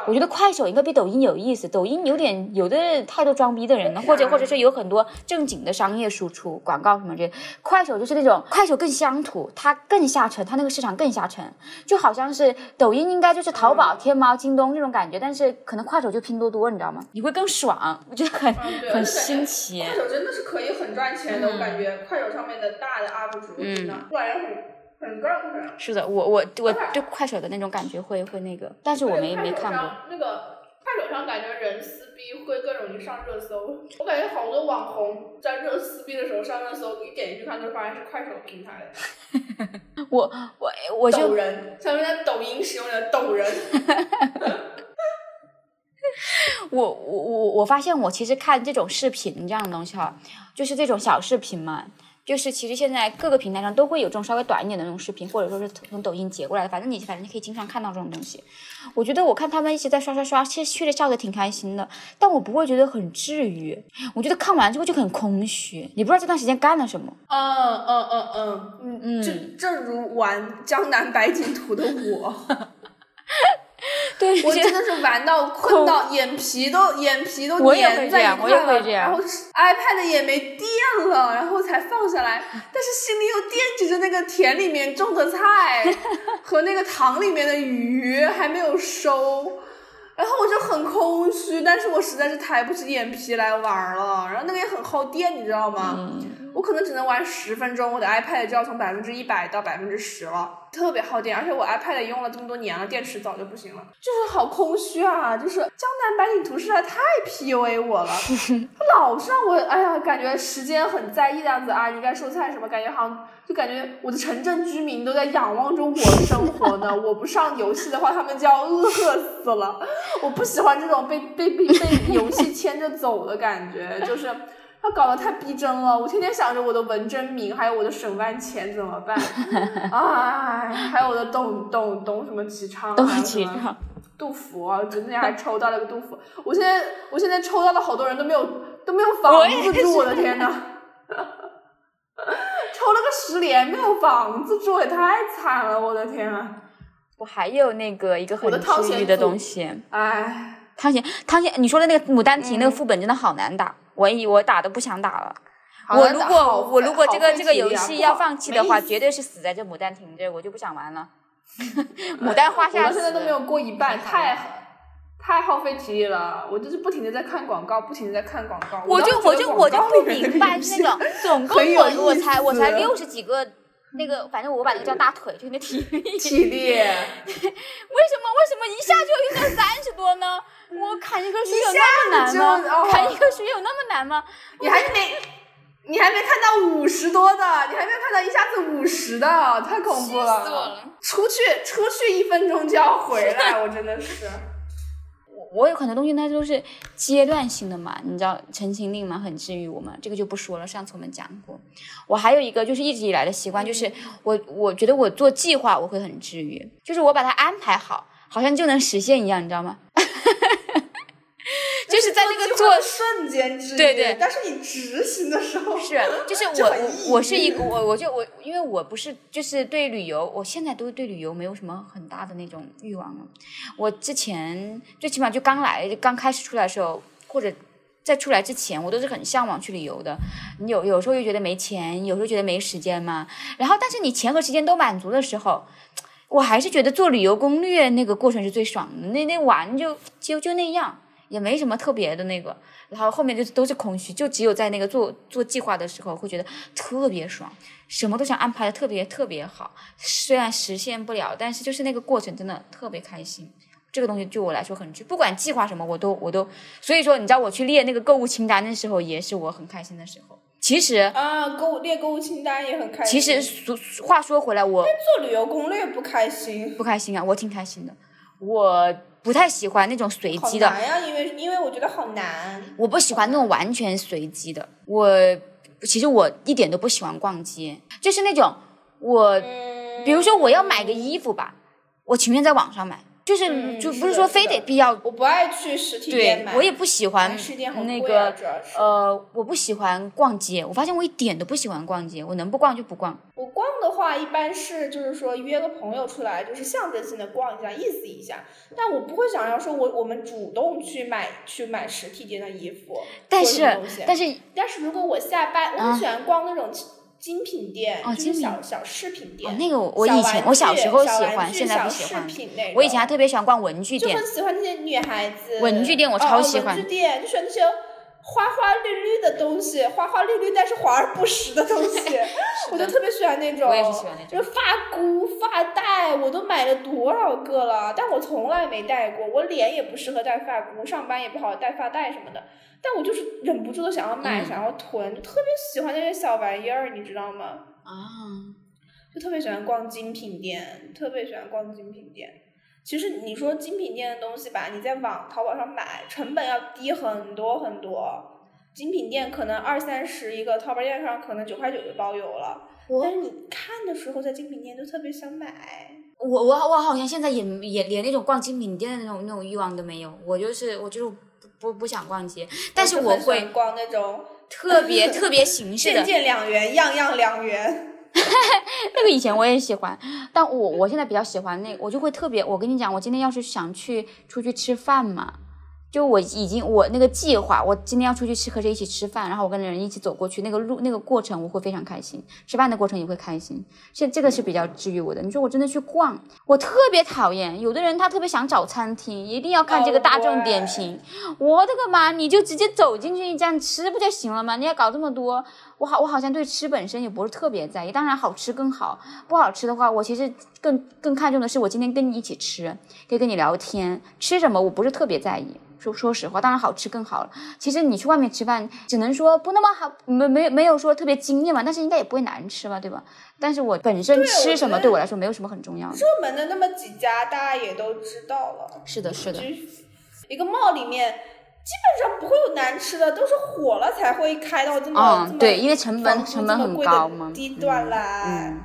我觉得快手应该比抖音有意思。抖音有点有的太多装逼的人了，或者或者说有很多正经的商业输出广告什么这。快手就是那种快手更乡土，它更下沉，它那个市场更下沉，就好像是抖音应该就是淘宝、天猫、京东这种感觉，但是可能快手就拼多多，你知道吗？你会更爽，我觉得很很新奇。快手真的是可以很赚钱的，我感觉快手上面的。大的 UP 主真的，不然很很高的。是的，我我我对快手的那种感觉会会那个，但是我没没看过。那个快手上感觉人撕逼会更容易上热搜，我感觉好多网红在热撕逼的时候上热搜，一点进去看就发现是快手平台的。我我我就抖人，像在抖音使用的抖人。我我我我发现我其实看这种视频这样的东西哈，就是这种小视频嘛，就是其实现在各个平台上都会有这种稍微短一点的那种视频，或者说是从抖音截过来的，反正你反正你可以经常看到这种东西。我觉得我看他们一直在刷刷刷，其实确实笑的挺开心的，但我不会觉得很治愈。我觉得看完之后就很空虚，你不知道这段时间干了什么。嗯嗯嗯嗯嗯嗯，正正如玩江南百景图的我。对，我真的是玩到困到眼皮都眼皮都粘在一块了，然后 iPad 也没电了，然后才放下来，但是心里又惦记着那个田里面种的菜 和那个塘里面的鱼还没有收，然后我就很空虚，但是我实在是抬不起眼皮来玩了，然后那个也很耗电，你知道吗？我可能只能玩十分钟，我的 iPad 就要从百分之一百到百分之十了，特别耗电。而且我 iPad 也用了这么多年了，电池早就不行了，就是好空虚啊！就是江南百景图实在太 PUA 我了，他老是让我，哎呀，感觉时间很在意的样子啊，你该收菜什么，感觉好像就感觉我的城镇居民都在仰望着我生活呢。我不上游戏的话，他们就要饿死了。我不喜欢这种被被被被游戏牵着走的感觉，就是。他搞得太逼真了，我天天想着我的文征明，还有我的沈万钱怎么办？哎，还有我的董董董什么齐昌，董齐昌，杜甫啊，昨天还抽到了个杜甫。我现在我现在抽到了好多人都没有都 没有房子住，我的天呐！抽了个十连没有房子住，也太惨了，我的天啊！我还有那个一个很治愈的东西，哎，汤显汤显，你说的那个《牡丹亭》那个副本真的好难打。我以我打都不想打了，我如果我如果这个这个游戏要放弃的话，绝对是死在这牡丹亭这，我就不想玩了。牡丹花下我现在都没有过一半，太太耗费体力了。我就是不停的在看广告，不停的在看广告。我就我就我就不明白那种，总共我我才我才六十几个。那个，反正我把那个叫大腿，就那体力。体 力。为什么？为什么一下就用到三十多呢？我砍一棵树有那么难吗？砍一棵树有那么难吗？你还没，你还没看到五十多的，你还没有看到一下子五十的，太恐怖了。出去，出去一分钟就要回来，我真的是。我有很多东西，它都是阶段性的嘛，你知道《陈情令》嘛，很治愈我们，这个就不说了。上次我们讲过，我还有一个就是一直以来的习惯，就是我我觉得我做计划我会很治愈，就是我把它安排好，好像就能实现一样，你知道吗？就是在那个做瞬间治愈，对对，但是你执行的时候是，就是我我是一个我我就我，因为我不是就是对旅游，我现在都对旅游没有什么很大的那种欲望了。我之前最起码就刚来刚开始出来的时候，或者在出来之前，我都是很向往去旅游的。你有有时候又觉得没钱，有时候觉得没时间嘛。然后，但是你钱和时间都满足的时候，我还是觉得做旅游攻略那个过程是最爽的。那那玩就就就那样。也没什么特别的那个，然后后面就都是空虚，就只有在那个做做计划的时候会觉得特别爽，什么都想安排的特别特别好。虽然实现不了，但是就是那个过程真的特别开心。这个东西对我来说很，不管计划什么，我都我都。所以说，你知道我去列那个购物清单的时候，也是我很开心的时候。其实啊，购物列购物清单也很开心。其实话说回来，我做旅游攻略不开心，不开心啊，我挺开心的。我不太喜欢那种随机的，难呀，因为因为我觉得好难。我不喜欢那种完全随机的。我其实我一点都不喜欢逛街，就是那种我，嗯，比如说我要买个衣服吧，我情愿在网上买，就是、嗯就不是说非得必要。我不爱去实体店买，对我也不喜欢那个呃，我不喜欢逛街。我发现我一点都不喜欢逛街，我能不逛就不逛。我逛的话，一般是就是说约个朋友出来，就是象征性的逛一下，意思一下。但我不会想要说我我们主动去买去买实体店的衣服，但是但是但是如果我下班，我啊很喜欢逛那种精品店，哦就是精品。小小饰品店。哦，那个我以前玩我小时候喜欢，现在不喜欢。我以前还特别喜欢逛文具店。就很，喜欢那些女孩子。文具店我哦超喜欢。哦文具店就喜欢那些花花绿绿的东西，花花绿绿但是华而不实的东西，我就特别喜欢那种。我也是喜欢那种就是发箍、发带，我都买了多少个了，但我从来没戴过。我脸也不适合戴发箍，上班也不好戴发带什么的。但我就是忍不住的想要买，嗯想要囤，就特别喜欢那些小玩意儿，你知道吗？啊，就特别喜欢逛精品店，特别喜欢逛精品店。其实你说精品店的东西吧，你在网淘宝上买，成本要低很多很多。精品店可能二三十一个，淘宝店上可能九块九就包邮了。但是你看的时候，在精品店就特别想买。我我我好像现在也也连那种逛精品店的那种那种欲望都没有，我就是我就是不不不想逛街，但是我会逛那种特别特别形式的件件两元，样样两元。那个以前我也喜欢，但我我现在比较喜欢那我就会特别，我跟你讲，我今天要是想去出去吃饭嘛，就我已经我那个计划，我今天要出去吃和谁一起吃饭，然后我跟人一起走过去，那个路那个过程我会非常开心，吃饭的过程也会开心，这这个是比较治愈我的。你说我真的去逛，我特别讨厌有的人他特别想找餐厅，一定要看这个哦大众点评，我的个妈，你就直接走进去一家吃不就行了吗？你要搞这么多。我好，我好像对吃本身也不是特别在意，当然好吃更好，不好吃的话，我其实更更看重的是我今天跟你一起吃，可以跟你聊天，吃什么我不是特别在意。说说实话，当然好吃更好了。其实你去外面吃饭，只能说不那么好，没没没有说特别惊艳嘛，但是应该也不会难吃吧，对吧？但是我本身吃什么我对我来说没有什么很重要的。热门的那么几家，大家也都知道了。是的，是的就，是一个 mall 里面，基本上不会有难吃的，都是火了才会开到这么、这么嗯对因为成本成本很高嘛低端来。嗯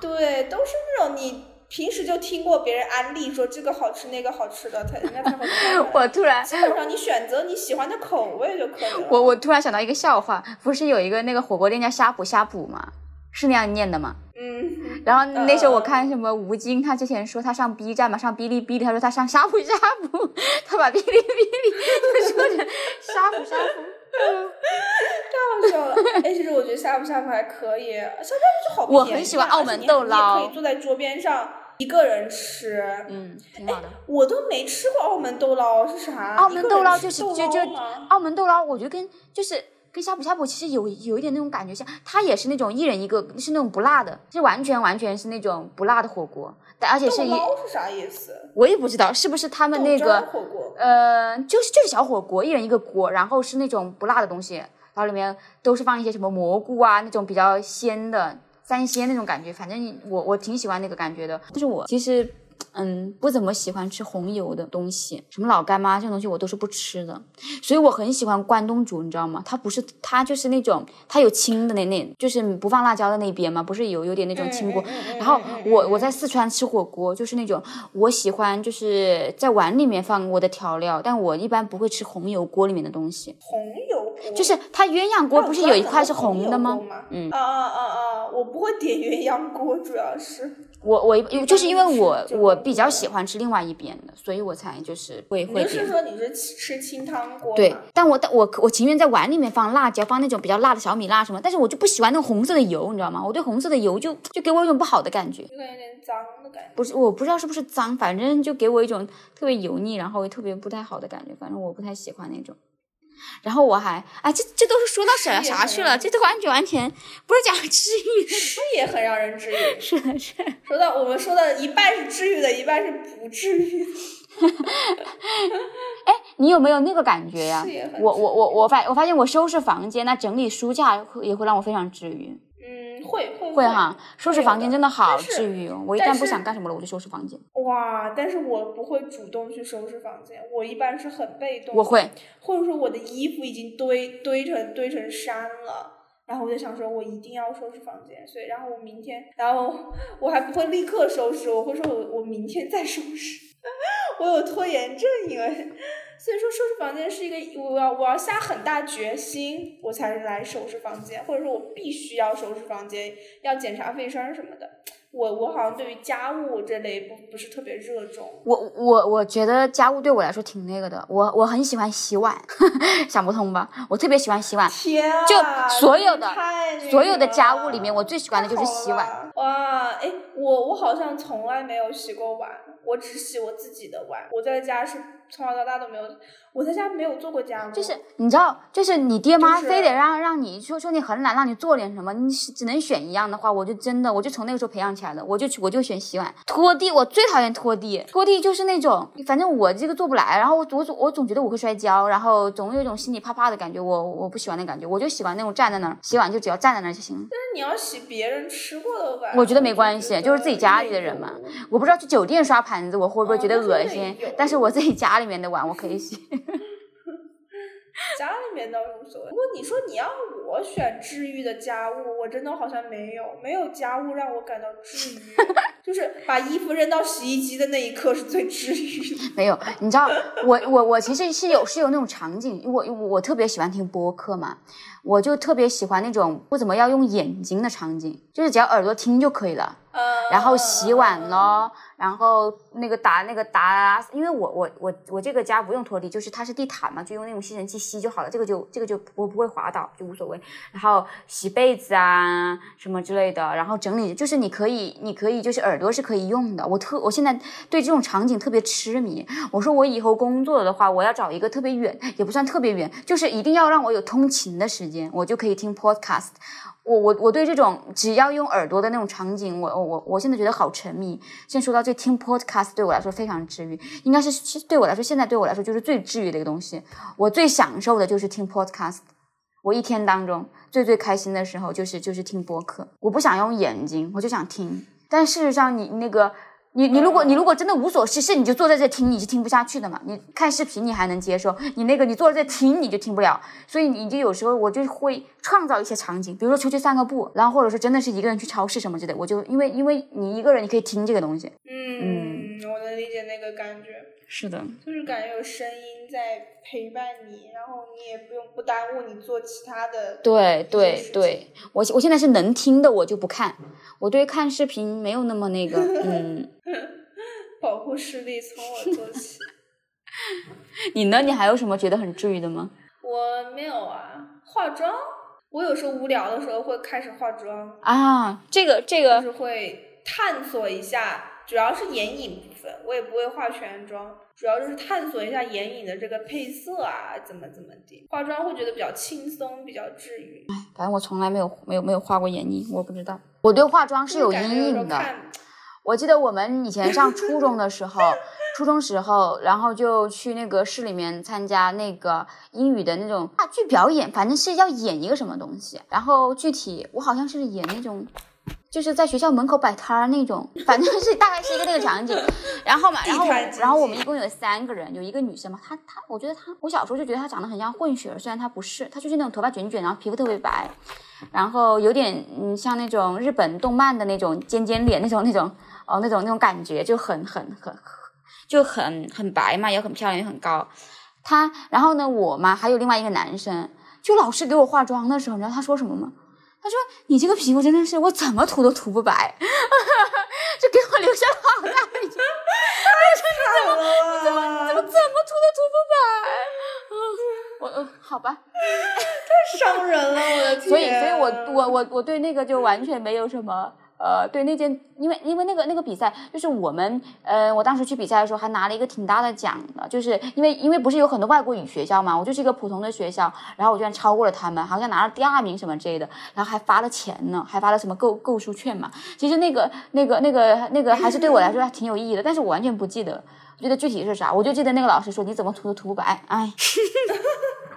对，都是那种你平时就听过别人安利说这个好吃那个好吃的，他人家才会开 我突然基本上你选择你喜欢的口味就可以了。我我突然想到一个笑话，不是有一个那个火锅店叫呷哺呷哺吗？是那样念的吗？嗯，然后那时候我嗯看什么吴京，他之前说他上 B 站嘛，上哔哩哔哩，他说他上呷哺呷哺，他把哔哩哔哩就说成呷哺呷哺。太好笑了。哎，其实我觉得呷哺呷哺还可以，呷哺呷哺就好便宜啊我很喜欢澳门豆捞你可以坐在桌边上一个人吃。嗯，挺好的。我都没吃过澳门豆捞是啥？澳门豆捞就是就就澳门豆捞，我觉得跟就是跟呷哺呷哺其实有有一点那种感觉像，它也是那种一人一个，是那种不辣的，是完全完全是那种不辣的火锅，但而且是豆一捞是啥意思？我也不知道是不是他们那个火锅。呃，就是就是小火锅，一人一个锅，然后是那种不辣的东西，然后里面都是放一些什么蘑菇啊，那种比较鲜的三鲜那种感觉。反正我我挺喜欢那个感觉的，但是我其实嗯不怎么喜欢吃红油的东西，什么老干妈这种东西我都是不吃的。所以我很喜欢关东煮，你知道吗？它不是它就是那种它有青的那那，就是不放辣椒的那边嘛，不是有有点那种青锅。然后我我在四川吃火锅，就是那种我喜欢就是在碗里面放我的调料，但我一般不会吃红油锅里面的东西。红油锅就是它鸳鸯锅不是有一块是红红的吗嗯啊啊啊啊！我不会点鸳鸯锅，主要是我我就是因为我我比较喜欢吃另外一边的，所以我才就是会你就是。说你是吃清汤锅对，但我但我我情愿在碗里面放辣椒，放那种比较辣的小米辣什么，但是我就不喜欢那种红色的油，你知道吗？我对红色的油就就给我一种不好的感觉。就感觉有点脏的感觉。不是，我不知道是不是脏，反正就给我一种特别油腻，然后特别不太好的感觉，反正我不太喜欢那种。然后我还，啊，这这都是说到啥啥去了？很这都完全完全不是讲治愈的，吃也很让人治愈。是的是的。说到我们说的一半是治愈的，一半是不治愈 哎。你有没有那个感觉呀、我我我我发我发现我收拾房间，那整理书架会也会让我非常治愈。嗯，会会会哈，收拾房间真的好治愈哦。我一旦不想干什么了，我就收拾房间。哇！但是我不会主动去收拾房间，我一般是很被动。我会，或者说我的衣服已经堆堆成堆成山了，然后我就想说，我一定要收拾房间，所以然后我明天，然后我还不会立刻收拾，我会说我我明天再收拾，我有拖延症，因为所以说收拾房间是一个我要我要下很大决心，我才来收拾房间，或者说我必须要收拾房间，要检查卫生什么的。我我好像对于家务这类不不是特别热衷。我我我觉得家务对我来说挺那个的，我我很喜欢洗碗，想不通吧？我特别喜欢洗碗，天啊！就所有的所有的家务里面，我最喜欢的就是洗碗。哇，哎，我我好像从来没有洗过碗，我只洗我自己的碗。我在家是从小到大都没有，我在家没有做过家务。就是你知道，就是你爹妈非得让让你说说你很懒，让你做点什么，你只能选一样的话，我就真的我就从那个时候培养起来的，我就去我就选洗碗、拖地，我最讨厌拖地，拖地就是那种反正我这个做不来，然后我我总我总觉得我会摔跤，然后总有一种心里怕怕的感觉，我我不喜欢那感觉，我就喜欢那种站在那儿洗碗，就只要站在那儿就行了。但是你要洗别人吃过的碗，我觉得没关系就是自己家里的人嘛我不知道去酒店刷盘子我会不会觉得恶心，有但是我自己家里面的碗我可以洗。家里面倒是无所谓。不过你说你要我选治愈的家务，我真的好像没有，没有家务让我感到治愈。就是把衣服扔到洗衣机的那一刻是最治愈的。没有，你知道，我我我其实是有是有那种场景，我我我特别喜欢听播客嘛，我就特别喜欢那种不怎么要用眼睛的场景，就是只要耳朵听就可以了。呃，然后洗碗咯，然后那个打那个打，因为我我我我这个家不用拖地，就是它是地毯嘛，就用那种吸尘器吸就好了，这个就这个就我不会滑倒，就无所谓。然后洗被子啊什么之类的，然后整理，就是你可以你可以就是耳朵是可以用的。我特我现在对这种场景特别痴迷。我说我以后工作的话，我要找一个特别远，也不算特别远，就是一定要让我有通勤的时间，我就可以听 podcast。我我我对这种只要用耳朵的那种场景，我我我现在觉得好沉迷。现在说到这，听 podcast 对我来说非常治愈，应该是是对我来说，现在对我来说就是最治愈的一个东西。我最享受的就是听 podcast。我一天当中最最开心的时候就是就是听播客。我不想用眼睛，我就想听。但事实上你，那个你你如果你如果真的无所事事，你就坐在这听，你是听不下去的嘛。你看视频你还能接受，你那个你坐在这听你就听不了。所以你就有时候我就会创造一些场景，比如说出去散个步，然后或者说真的是一个人去超市什么之类，我就因为因为你一个人你可以听这个东西。嗯，我能理解那个感觉，是的，就是感觉有声音在陪伴你，然后你也不用不耽误你做其他的。对对对，我我现在是能听的我就不看，我对看视频没有那么那个，嗯。保护视力从我做起。你呢？你还有什么觉得很治愈的吗？我没有啊，化妆。我有时候无聊的时候会开始化妆，啊，这个这就个是会探索一下，主要是眼影部分，我也不会化全妆，主要就是探索一下眼影的这个配色啊，怎么怎么地。化妆会觉得比较轻松，比较治愈。哎反正我从来没有没有没有画过眼影，我不知道。我对化妆是有阴影的。我记得我们以前上初中的时候，初中时候，然后就去那个市里面参加那个英语的那种话剧表演，反正是要演一个什么东西。然后具体我好像是演那种，就是在学校门口摆摊儿那种，反正是大概是一个那个场景。然后嘛，然后然后我们一共有三个人，有一个女生嘛，她她，我觉得她，我小时候就觉得她长得很像混血儿，虽然她不是，她就是那种头发卷卷，然后皮肤特别白，然后有点嗯像那种日本动漫的那种尖尖脸那种那种哦那种那种感觉，就很很很就很很白嘛，也很漂亮，也很高。她然后呢，我嘛还有另外一个男生，就老师给我化妆的时候，你知道他说什么吗？他说：“你这个皮肤真的是我怎么涂都涂不白，就给我留下了好大的印象。怎么怎么怎么怎么涂都涂不白？嗯，我呃好吧。太伤人了？我的天！所以，所以我我我我对那个就完全没有什么。呃，对那件，因为因为那个那个比赛，就是我们，呃，我当时去比赛的时候还拿了一个挺大的奖的，就是因为因为不是有很多外国语学校嘛，我就是一个普通的学校，然后我居然超过了他们，好像拿了第二名什么之类的，然后还发了钱呢，还发了什么购购书券嘛。其实那个那个那个那个还是对我来说还挺有意义的，但是我完全不记得，我记得具体是啥，我就记得那个老师说你怎么涂都涂不白，哎。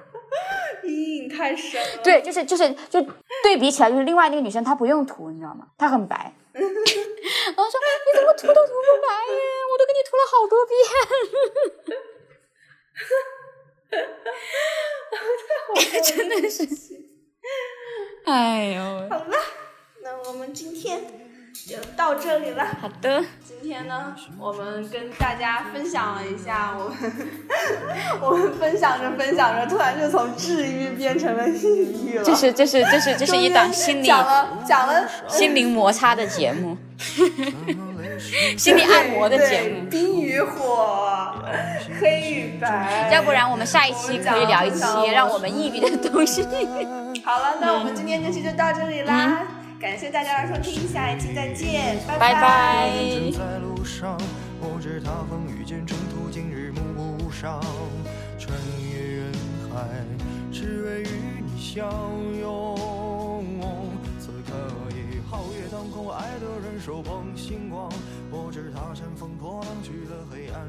阴影太深了。对，就是就是就对比起来，就是另外那个女生她不用涂，你知道吗？她很白。然后说你怎么涂都涂不白呀？我都给你涂了好多遍。真的是，哎呦！好了，那我们今天就到这里了。好的。今天呢，我们跟大家分享了一下，我们 我们分享着分享着，突然就从治愈变成了抑郁了。这是这是这是这是一档心理讲了讲了心灵摩擦的节目，心理按摩的节目。冰与火，黑与白。要不然我们下一期可以聊一期让我们抑郁的东西。好了，那我们今天这期就到这里啦。感谢大家的收听，下一期再见，拜拜。在路上，我知他风雨兼程途经日暮不赏，穿越人海，只为与你相拥。此刻已皓月当空，爱的人手捧星光，我知他乘风破浪去了黑暗。